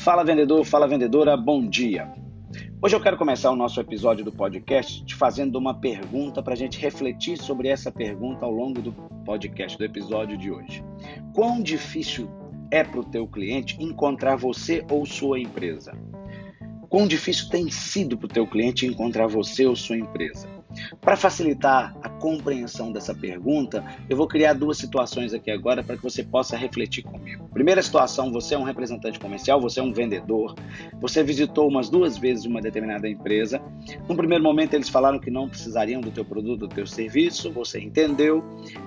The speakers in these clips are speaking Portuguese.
Fala vendedor, fala vendedora, bom dia. Hoje eu quero começar o nosso episódio do podcast te fazendo uma pergunta para a gente refletir sobre essa pergunta ao longo do podcast, do episódio de hoje. Quão difícil é para o teu cliente encontrar você ou sua empresa? Quão difícil tem sido para o teu cliente encontrar você ou sua empresa? Para facilitar a compreensão dessa pergunta, eu vou criar duas situações aqui agora para que você possa refletir comigo. Primeira situação, você é um representante comercial, você é um vendedor, você visitou umas duas vezes uma determinada empresa. No primeiro momento eles falaram que não precisariam do teu produto, do teu serviço, você entendeu,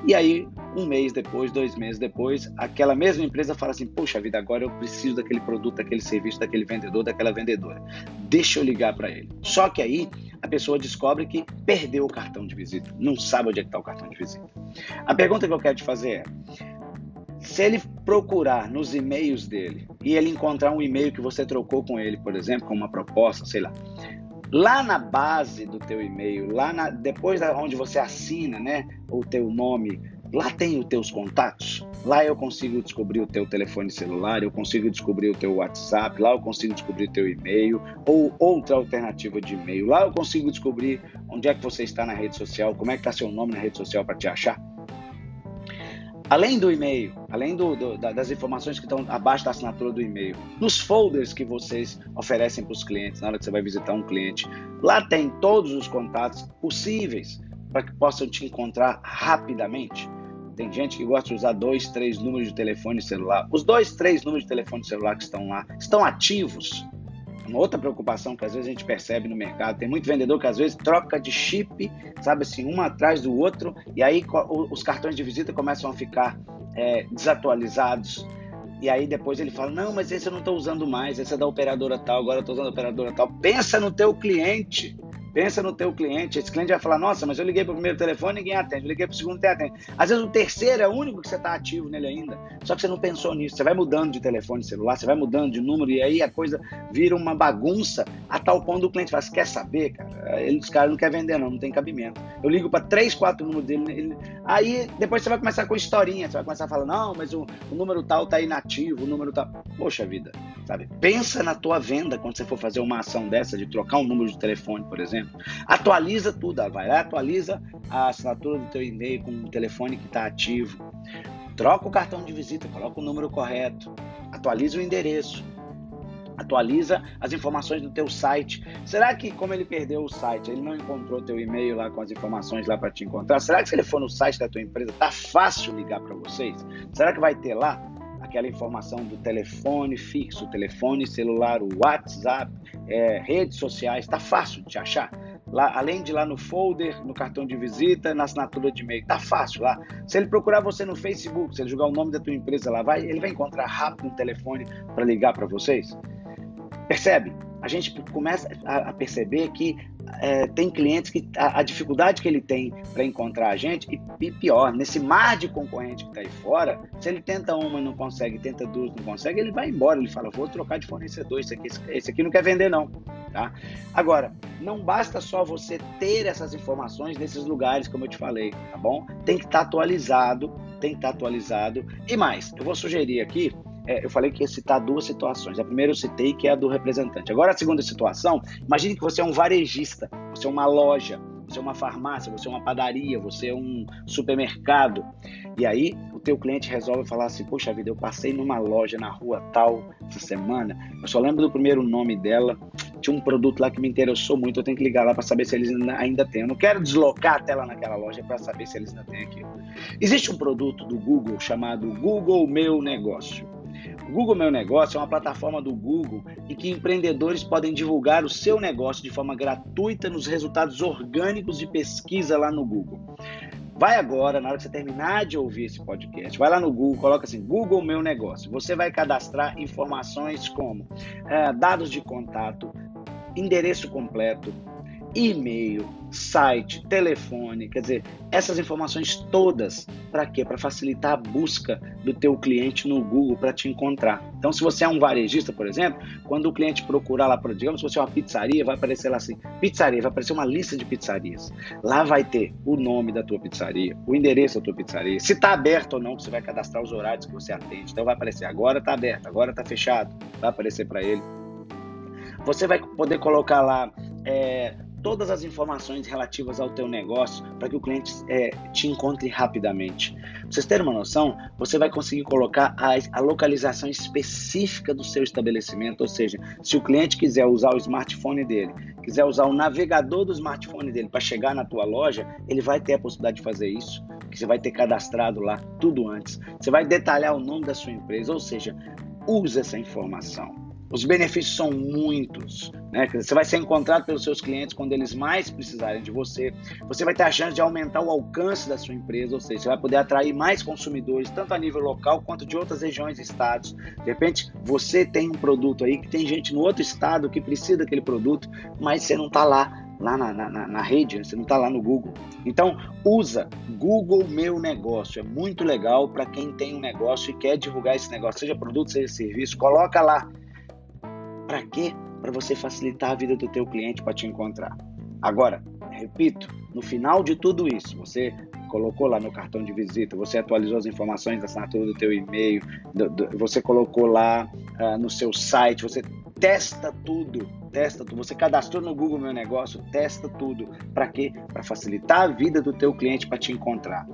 e aí um mês depois, dois meses depois, aquela mesma empresa fala assim: Poxa vida, agora eu preciso daquele produto, daquele serviço, daquele vendedor, daquela vendedora. Deixa eu ligar para ele. Só que aí a pessoa descobre que perdeu o cartão de visita, não sabe onde é está o cartão de visita. A pergunta que eu quero te fazer é: se ele procurar nos e-mails dele e ele encontrar um e-mail que você trocou com ele, por exemplo, com uma proposta, sei lá, lá na base do teu e-mail, lá na, depois da onde você assina, né, o teu nome, lá tem os teus contatos. Lá eu consigo descobrir o teu telefone celular, eu consigo descobrir o teu WhatsApp, lá eu consigo descobrir o teu e-mail ou outra alternativa de e-mail. Lá eu consigo descobrir onde é que você está na rede social, como é que está seu nome na rede social para te achar. Além do e-mail, além do, do, das informações que estão abaixo da assinatura do e-mail, nos folders que vocês oferecem para os clientes, na hora que você vai visitar um cliente, lá tem todos os contatos possíveis para que possam te encontrar rapidamente. Tem gente que gosta de usar dois, três números de telefone celular. Os dois, três números de telefone celular que estão lá estão ativos. Uma outra preocupação que às vezes a gente percebe no mercado, tem muito vendedor que às vezes troca de chip, sabe assim, um atrás do outro, e aí os cartões de visita começam a ficar é, desatualizados. E aí depois ele fala: Não, mas esse eu não estou usando mais, esse é da operadora tal, agora eu estou usando a operadora tal. Pensa no teu cliente. Pensa no teu cliente, esse cliente vai falar, nossa, mas eu liguei para o primeiro telefone ninguém atende, eu liguei para o segundo e atende. Às vezes o terceiro é o único que você está ativo nele ainda, só que você não pensou nisso. Você vai mudando de telefone celular, você vai mudando de número e aí a coisa vira uma bagunça a tal ponto do cliente fala, quer saber, cara? Ele, os caras não quer vender não, não tem cabimento. Eu ligo para três, quatro números dele, ele... aí depois você vai começar com historinha, você vai começar a falar, não, mas o, o número tal está inativo, o número tal... Poxa vida, sabe? Pensa na tua venda quando você for fazer uma ação dessa de trocar um número de telefone, por exemplo. Atualiza tudo, vai lá, atualiza a assinatura do teu e-mail com o telefone que está ativo. Troca o cartão de visita, coloca o número correto, atualiza o endereço, atualiza as informações do teu site. Será que como ele perdeu o site, ele não encontrou teu e-mail lá com as informações lá para te encontrar? Será que se ele for no site da tua empresa, tá fácil ligar para vocês? Será que vai ter lá aquela informação do telefone fixo, telefone celular, o WhatsApp, é, redes sociais? Tá fácil de achar? Lá, além de lá no folder, no cartão de visita, na assinatura de e-mail. Tá fácil lá. Se ele procurar você no Facebook, se ele jogar o nome da tua empresa lá, vai, ele vai encontrar rápido um telefone para ligar para vocês. Percebe? A gente começa a, perceber que é, tem clientes que a, a, dificuldade que ele tem para encontrar a gente, e, e, pior, nesse mar de concorrente que está aí fora, se ele tenta uma e não consegue, tenta duas não consegue, ele vai embora. Ele fala: vou trocar de fornecedor, esse aqui, esse aqui não quer vender, não. Tá? Agora, não basta só você ter essas informações nesses lugares, como eu te falei, tá bom? Tem que estar tá atualizado, tem que estar tá atualizado. E mais, eu vou sugerir aqui é, eu falei que ia citar duas situações. A primeira eu citei, que é a do representante. Agora, a segunda situação, imagine que você é um varejista, você é uma loja, você é uma farmácia, você é uma padaria, você é um supermercado. E aí o teu cliente resolve falar assim: Poxa vida, eu passei numa loja na rua tal essa semana, eu só lembro do primeiro nome dela, tinha um produto lá que me interessou muito, eu tenho que ligar lá para saber se eles ainda têm. Eu não quero deslocar até lá naquela loja para saber se eles ainda têm aquilo. Existe um produto do Google chamado Google Meu Negócio. O Google Meu Negócio é uma plataforma do Google em que empreendedores podem divulgar o seu negócio de forma gratuita nos resultados orgânicos de pesquisa lá no Google. Vai agora, na hora que você terminar de ouvir esse podcast, vai lá no Google, coloca assim, Google Meu Negócio. Você vai cadastrar informações como é, dados de contato, endereço completo, e-mail, site, telefone, quer dizer, essas informações todas para quê? Para facilitar a busca do teu cliente no Google para te encontrar. Então, se você é um varejista, por exemplo, quando o cliente procurar lá, digamos, se você é uma pizzaria, vai aparecer lá assim, pizzaria, vai aparecer uma lista de pizzarias. Lá vai ter o nome da tua pizzaria, o endereço da tua pizzaria, se está aberto ou não, você vai cadastrar os horários que você atende. Então vai aparecer agora está aberto, agora está fechado, vai aparecer para ele. Você vai poder colocar lá é, todas as informações relativas ao teu negócio para que o cliente é, te encontre rapidamente. Pra vocês terem uma noção, você vai conseguir colocar a, a, localização específica do seu estabelecimento, ou seja, se o cliente quiser usar o smartphone dele, quiser usar o navegador do smartphone dele para chegar na tua loja, ele vai ter a possibilidade de fazer isso, que você vai ter cadastrado lá tudo antes. Você vai detalhar o nome da sua empresa, ou seja, use essa informação. Os benefícios são muitos. Né? Você vai ser encontrado pelos seus clientes quando eles mais precisarem de você. Você vai ter a chance de aumentar o alcance da sua empresa, ou seja, você vai poder atrair mais consumidores, tanto a nível local quanto de outras regiões e estados. De repente, você tem um produto aí que tem gente no outro estado que precisa daquele produto, mas você não está lá lá na, na, na, rede, você não está lá no Google. Então, usa Google Meu Negócio. É muito legal para quem tem um negócio e quer divulgar esse negócio, seja produto, seja serviço. Coloca lá para quê? Para você facilitar a vida do teu cliente para te encontrar. Agora, repito, no final de tudo isso, você colocou lá no cartão de visita, você atualizou as informações da assinatura do teu e-mail, do, do, você colocou lá uh, no seu site, você testa tudo, testa tudo. Você cadastrou no Google Meu Negócio, testa tudo. Para quê? Para facilitar a vida do teu cliente para te encontrar.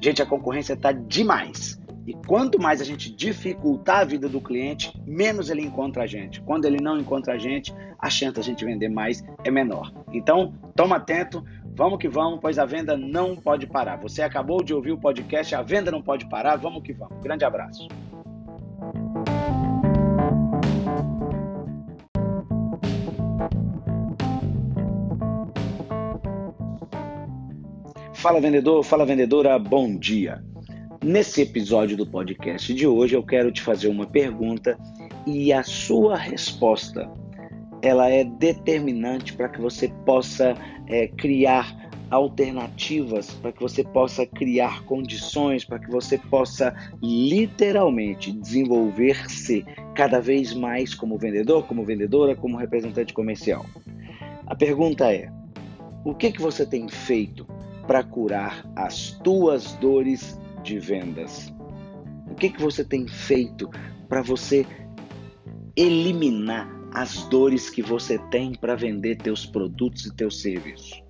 Gente, a concorrência está demais. E quanto mais a gente dificultar a vida do cliente, menos ele encontra a gente. Quando ele não encontra a gente, a chance da gente vender mais é menor. Então, toma atento, vamos que vamos, pois a venda não pode parar. Você acabou de ouvir o podcast A Venda Não Pode Parar, vamos que vamos. Grande abraço. Fala vendedor, fala vendedora, bom dia. Nesse episódio do podcast de hoje, eu quero te fazer uma pergunta e a sua resposta ela é determinante para que você possa é, criar alternativas, para que você possa criar condições, para que você possa literalmente desenvolver-se cada vez mais como vendedor, como vendedora, como representante comercial. A pergunta é: o que que você tem feito para curar as tuas dores de vendas? O que, que você tem feito para você eliminar as dores que você tem para vender teus produtos e teus serviços?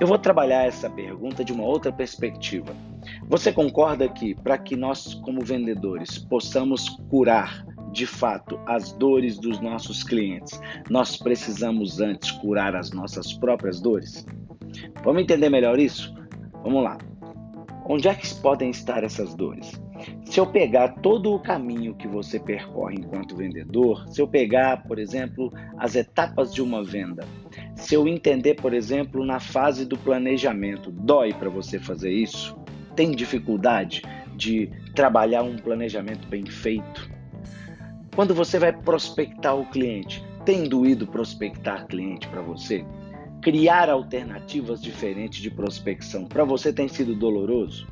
Eu vou trabalhar essa pergunta de uma outra perspectiva. Você concorda que para que nós, como vendedores, possamos curar de fato as dores dos nossos clientes, nós precisamos antes curar as nossas próprias dores? Vamos entender melhor isso? Vamos lá. Onde é que podem estar essas dores? Se eu pegar todo o caminho que você percorre enquanto vendedor, se eu pegar, por exemplo, as etapas de uma venda, se eu entender, por exemplo, na fase do planejamento, dói para você fazer isso? Tem dificuldade de trabalhar um planejamento bem feito? Quando você vai prospectar o cliente, tem doído prospectar cliente para você? Criar alternativas diferentes de prospecção para você tem sido doloroso?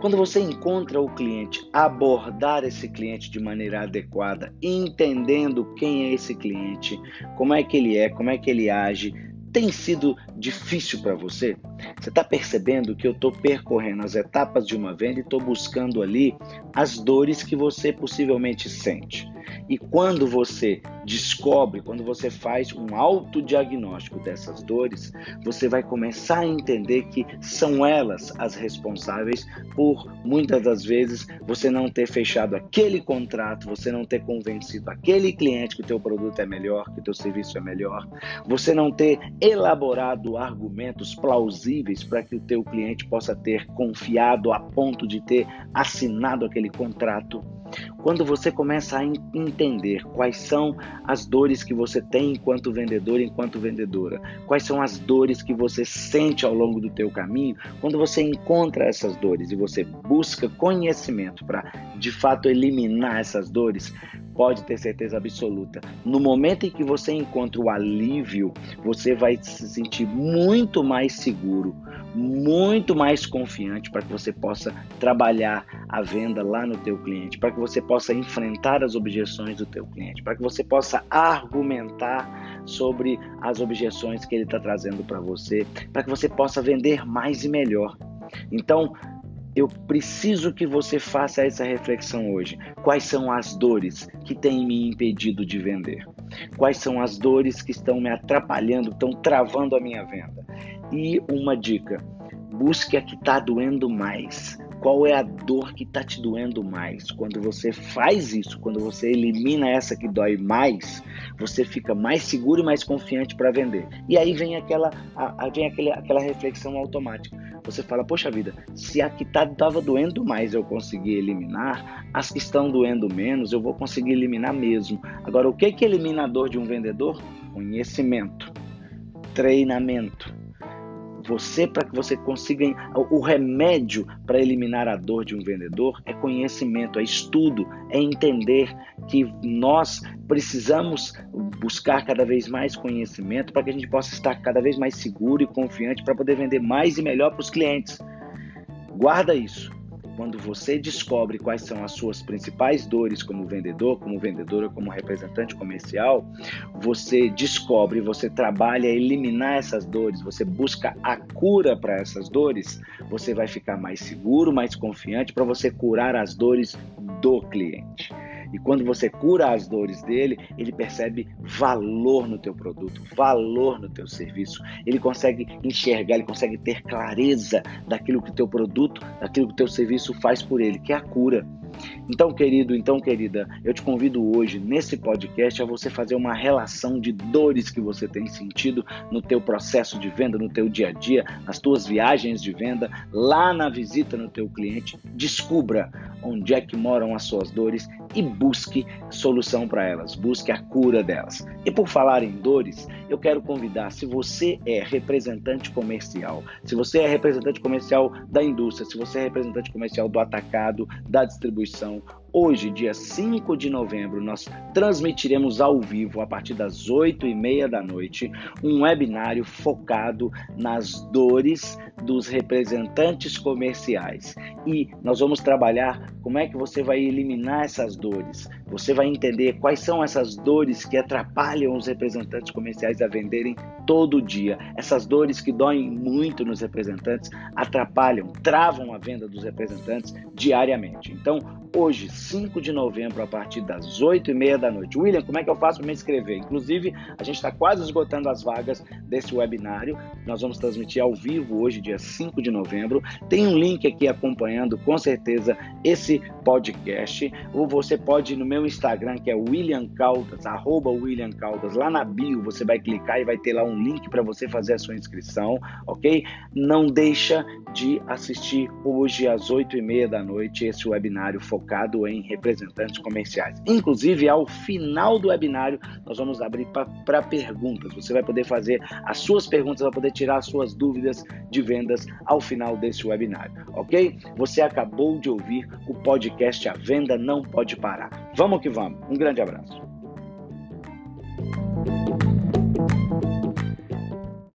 Quando você encontra o cliente, abordar esse cliente de maneira adequada, entendendo quem é esse cliente, como é que ele é, como é que ele age, tem sido difícil para você? Você está percebendo que eu estou percorrendo as etapas de uma venda e estou buscando ali as dores que você possivelmente sente. E quando você descobre, quando você faz um autodiagnóstico dessas dores, você vai começar a entender que são elas as responsáveis por muitas das vezes você não ter fechado aquele contrato, você não ter convencido aquele cliente que o teu produto é melhor, que o teu serviço é melhor, você não ter elaborado argumentos plausíveis para que o teu cliente possa ter confiado a ponto de ter assinado aquele contrato. Quando você começa a entender quais são as dores que você tem enquanto vendedor, enquanto vendedora, quais são as dores que você sente ao longo do teu caminho, quando você encontra essas dores e você busca conhecimento para de fato eliminar essas dores, pode ter certeza absoluta. No momento em que você encontra o alívio, você vai se sentir muito mais seguro, muito mais confiante para que você possa trabalhar a venda lá no teu cliente, para que você possa enfrentar as objeções do teu cliente, para que você possa argumentar sobre as objeções que ele está trazendo para você, para que você possa vender mais e melhor. Então, eu preciso que você faça essa reflexão hoje. Quais são as dores que têm me impedido de vender? Quais são as dores que estão me atrapalhando, estão travando a minha venda? E uma dica: busque a que está doendo mais. Qual é a dor que está te doendo mais? Quando você faz isso, quando você elimina essa que dói mais, você fica mais seguro e mais confiante para vender. E aí vem aquela, a, vem aquele, aquela reflexão automática. Você fala, poxa vida, se a que estava tá, doendo mais eu conseguir eliminar, as que estão doendo menos eu vou conseguir eliminar mesmo. Agora, o que, que é eliminador de um vendedor? Conhecimento, treinamento você, para que você consiga. O remédio para eliminar a dor de um vendedor é conhecimento, é estudo, é entender que nós precisamos buscar cada vez mais conhecimento para que a gente possa estar cada vez mais seguro e confiante para poder vender mais e melhor para os clientes. Guarda isso. Quando você descobre quais são as suas principais dores como vendedor, como vendedora, como representante comercial, você descobre, você trabalha a eliminar essas dores, você busca a cura para essas dores, você vai ficar mais seguro, mais confiante para você curar as dores do cliente. E quando você cura as dores dele, ele percebe valor no teu produto, valor no teu serviço. Ele consegue enxergar, ele consegue ter clareza daquilo que o teu produto, daquilo que o teu serviço faz por ele, que é a cura. Então, querido, então, querida, eu te convido hoje nesse podcast a você fazer uma relação de dores que você tem sentido no teu processo de venda, no teu dia a dia, nas tuas viagens de venda, lá na visita no teu cliente. Descubra onde é que moram as suas dores e busque solução para elas, busque a cura delas. E por falar em dores, eu quero convidar, se você é representante comercial, se você é representante comercial da indústria, se você é representante comercial do atacado, da distribuição, Hoje, dia 5 de novembro, nós transmitiremos ao vivo, a partir das 8 e meia da noite, um webinário focado nas dores dos representantes comerciais. E nós vamos trabalhar como é que você vai eliminar essas dores. Você vai entender quais são essas dores que atrapalham os representantes comerciais a venderem todo dia. Essas dores que doem muito nos representantes atrapalham, travam a venda dos representantes diariamente. Então, hoje, 5 de novembro, a partir das 8 e meia da noite. William, como é que eu faço para me inscrever? Inclusive, a gente está quase esgotando as vagas desse webinário. Nós vamos transmitir ao vivo hoje, dia 5 de novembro. Tem um link aqui acompanhando, com certeza, esse podcast. Ou você pode ir no meu Instagram, que é William Caldas, arroba William Caldas. Lá na bio, você vai clicar e vai ter lá um link para você fazer a sua inscrição, ok? Não deixa de assistir hoje às 8 e meia da noite esse webinário focado em representantes comerciais. Inclusive, ao final do webinário, nós vamos abrir para perguntas. Você vai poder fazer as suas perguntas, vai poder tirar as suas dúvidas de vendas ao final desse webinário, ok? Você acabou de ouvir o podcast A Venda Não Pode Parar. Vamos que vamos. Um grande abraço.